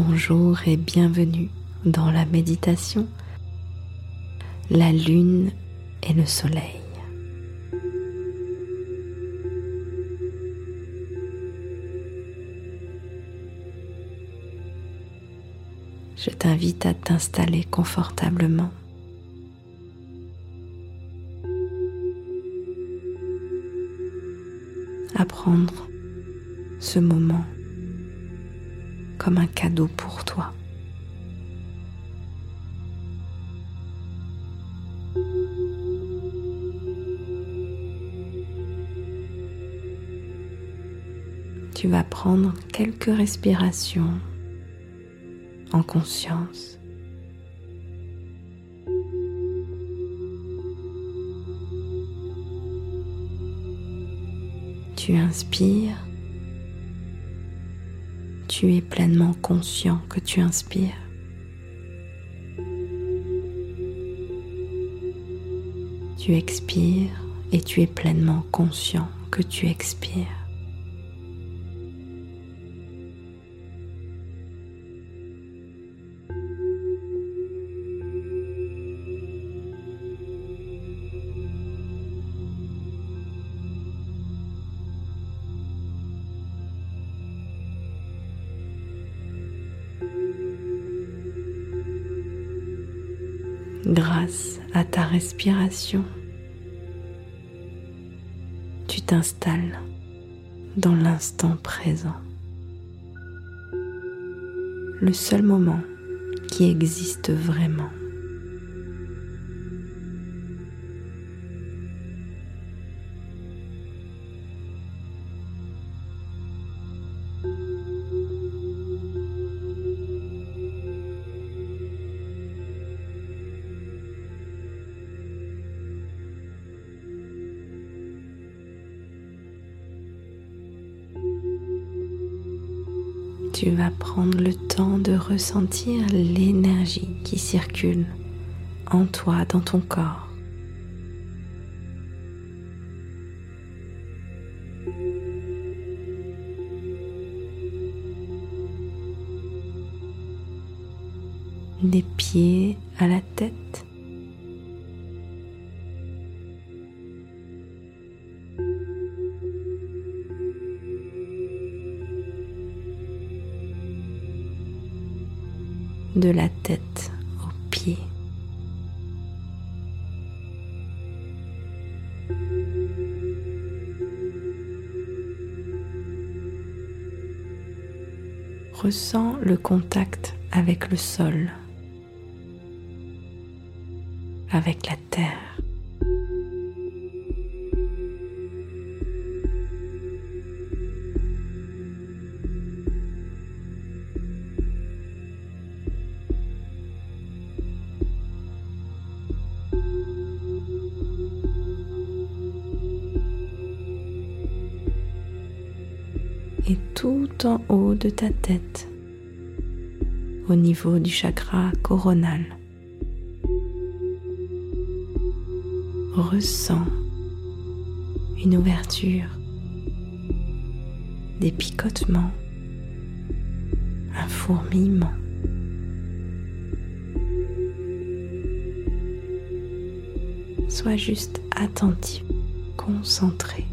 Bonjour et bienvenue dans la méditation La lune et le soleil. Je t'invite à t'installer confortablement. à prendre ce moment comme un cadeau pour toi. Tu vas prendre quelques respirations en conscience. Tu inspires tu es pleinement conscient que tu inspires. Tu expires et tu es pleinement conscient que tu expires. Grâce à ta respiration, tu t'installes dans l'instant présent, le seul moment qui existe vraiment. Tu vas prendre le temps de ressentir l'énergie qui circule en toi, dans ton corps. Des pieds à la tête. De la tête aux pieds. Ressens le contact avec le sol, avec la terre. Et tout en haut de ta tête, au niveau du chakra coronal. Ressens une ouverture, des picotements, un fourmillement. Sois juste attentif, concentré.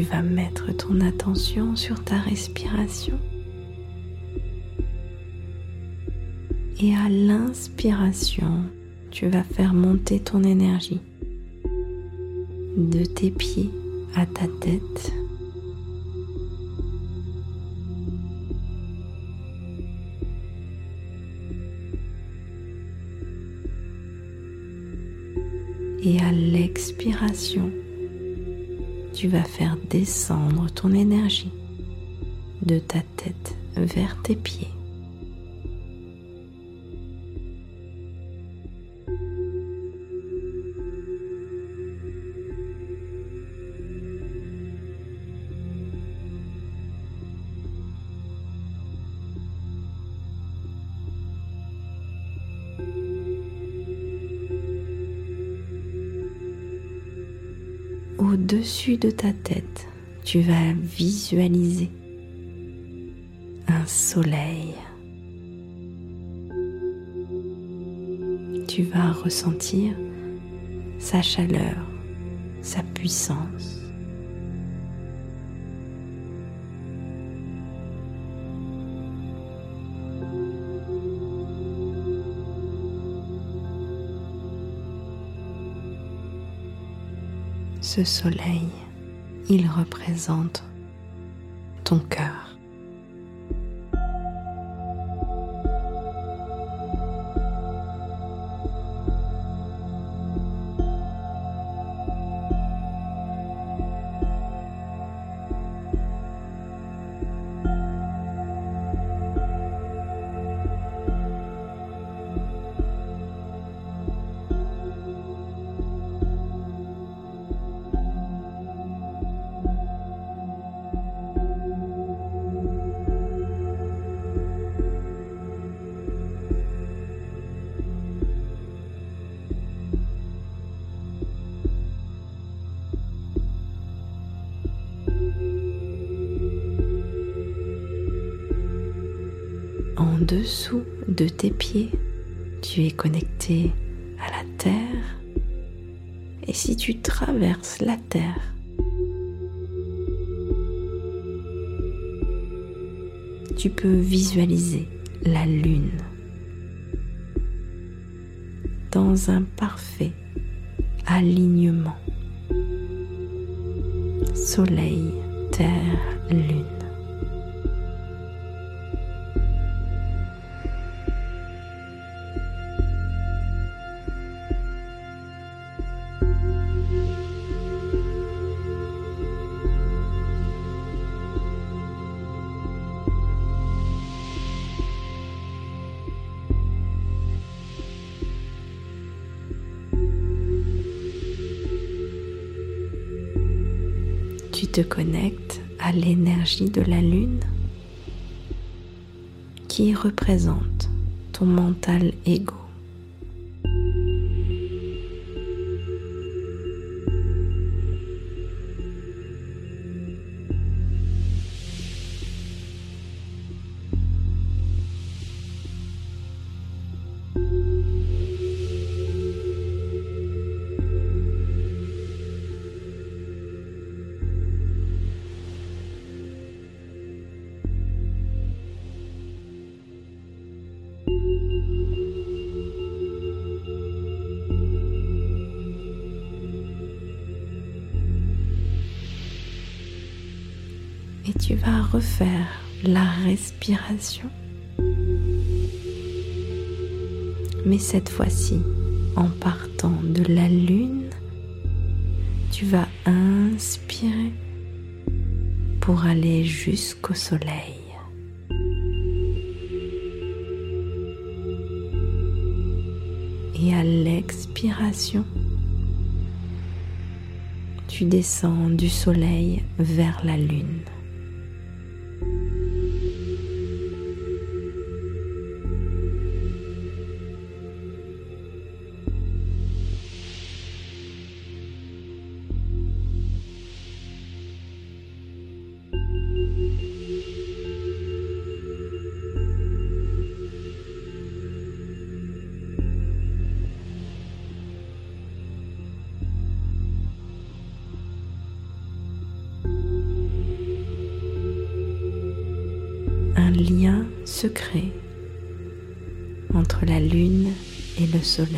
tu vas mettre ton attention sur ta respiration. Et à l'inspiration, tu vas faire monter ton énergie de tes pieds à ta tête. Et à l'expiration, tu vas faire descendre ton énergie de ta tête vers tes pieds. Au-dessus de ta tête, tu vas visualiser un soleil. Tu vas ressentir sa chaleur, sa puissance. Ce soleil, il représente ton cœur. Dessous de tes pieds, tu es connecté à la terre. Et si tu traverses la terre, tu peux visualiser la lune dans un parfait alignement. Soleil, terre, lune. Te connectes à l'énergie de la lune qui représente ton mental ego. Et tu vas refaire la respiration. Mais cette fois-ci, en partant de la lune, tu vas inspirer pour aller jusqu'au soleil. Et à l'expiration, tu descends du soleil vers la lune. Entre la lune et le soleil.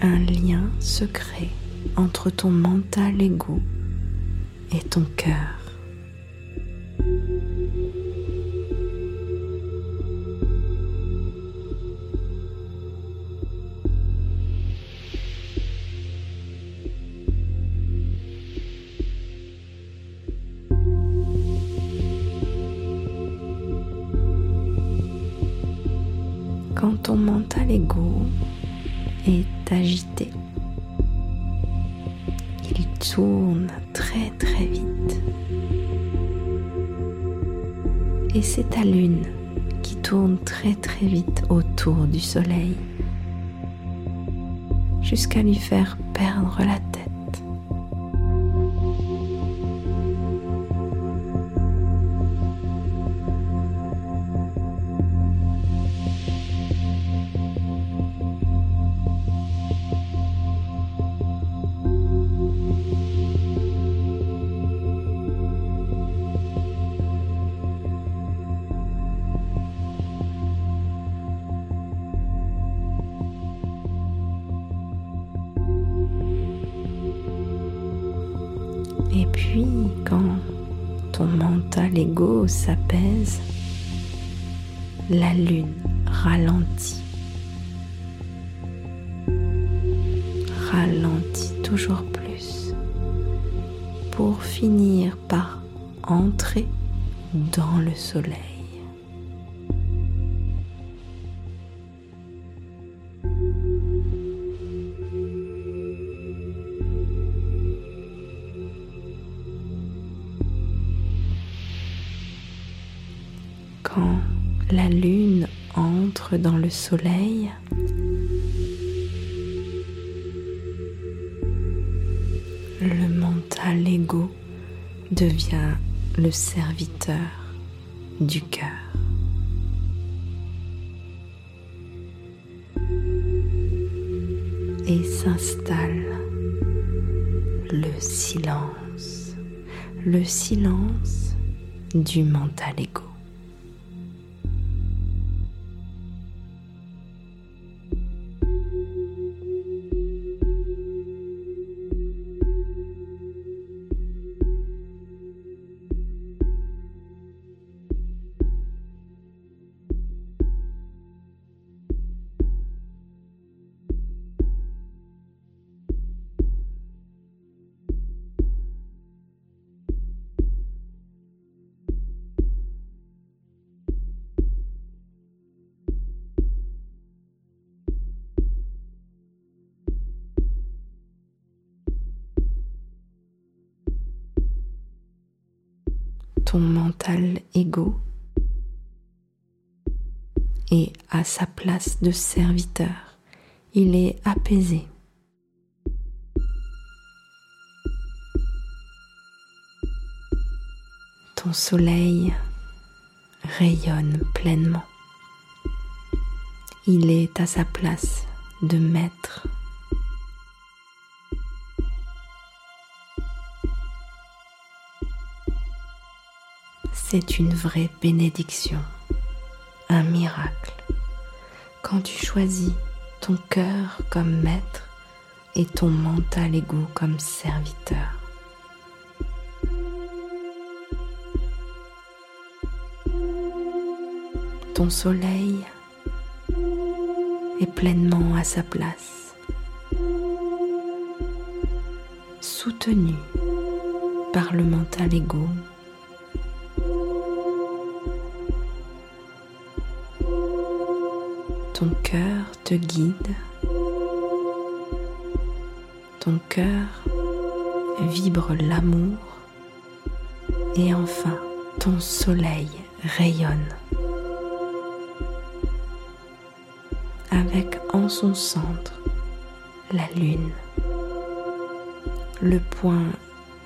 Un lien secret entre ton mental égo et ton cœur. Est agité. Il tourne très très vite. Et c'est ta lune qui tourne très très vite autour du soleil jusqu'à lui faire perdre la tête. Puis, quand ton mental égo s'apaise, la lune ralentit. Ralentit toujours plus pour finir par entrer dans le soleil. La lune entre dans le soleil, le mental égo devient le serviteur du cœur. Et s'installe le silence, le silence du mental égo. Mental égo est à sa place de serviteur. Il est apaisé. Ton soleil rayonne pleinement. Il est à sa place de maître c'est une vraie bénédiction, un miracle, quand tu choisis ton cœur comme maître et ton mental égo comme serviteur. Ton soleil est pleinement à sa place, soutenu par le mental égo ton cœur te guide, ton cœur vibre l'amour. Et enfin ton soleil rayonne. Avec en son centre la lune, le point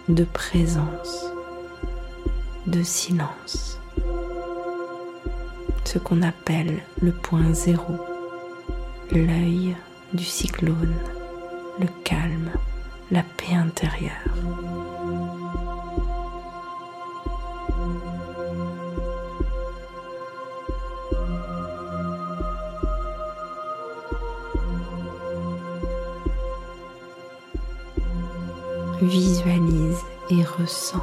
de présence, de silence qu'on appelle le point zéro, l'œil du cyclone, le calme, la paix intérieure. Visualise et ressens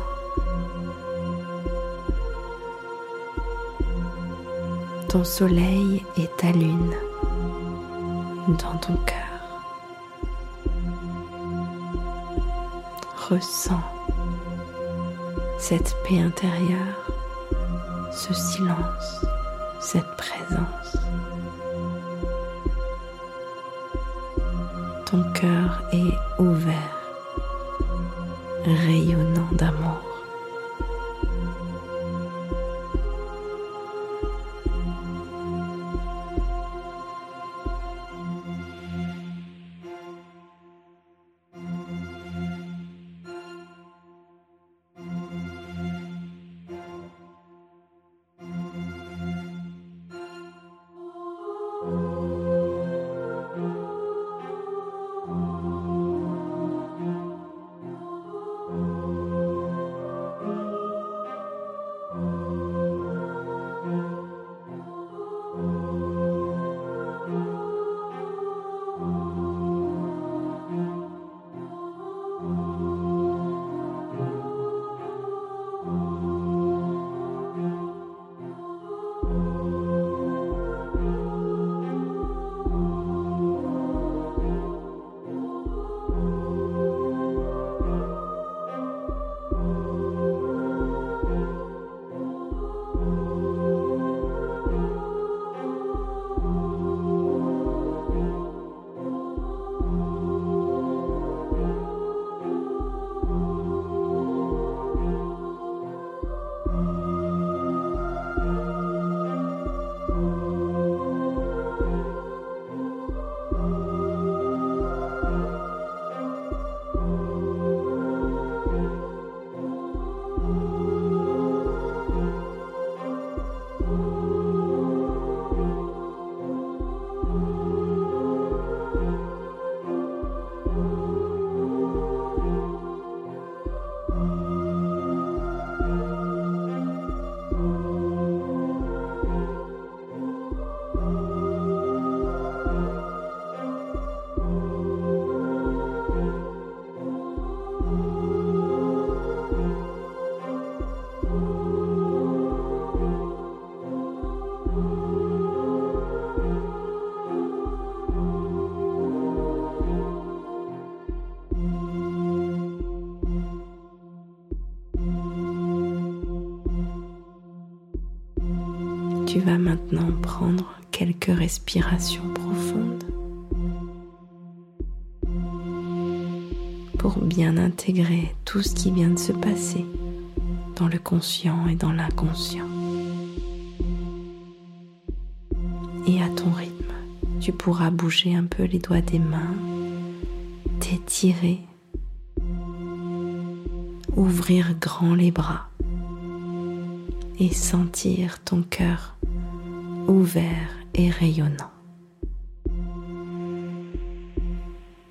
ton soleil et ta lune dans ton cœur. Ressens cette paix intérieure, ce silence, cette présence. Ton cœur est ouvert, rayonnant d'amour. Tu vas maintenant prendre quelques respirations profondes pour bien intégrer tout ce qui vient de se passer dans le conscient et dans l'inconscient. Et à ton rythme, tu pourras bouger un peu les doigts des mains, t'étirer, ouvrir grand les bras et sentir ton cœur ouvert et rayonnant.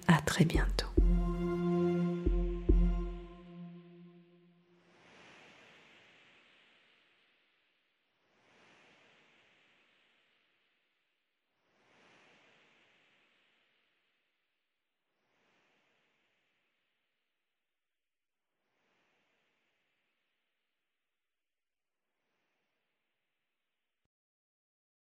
À très bientôt.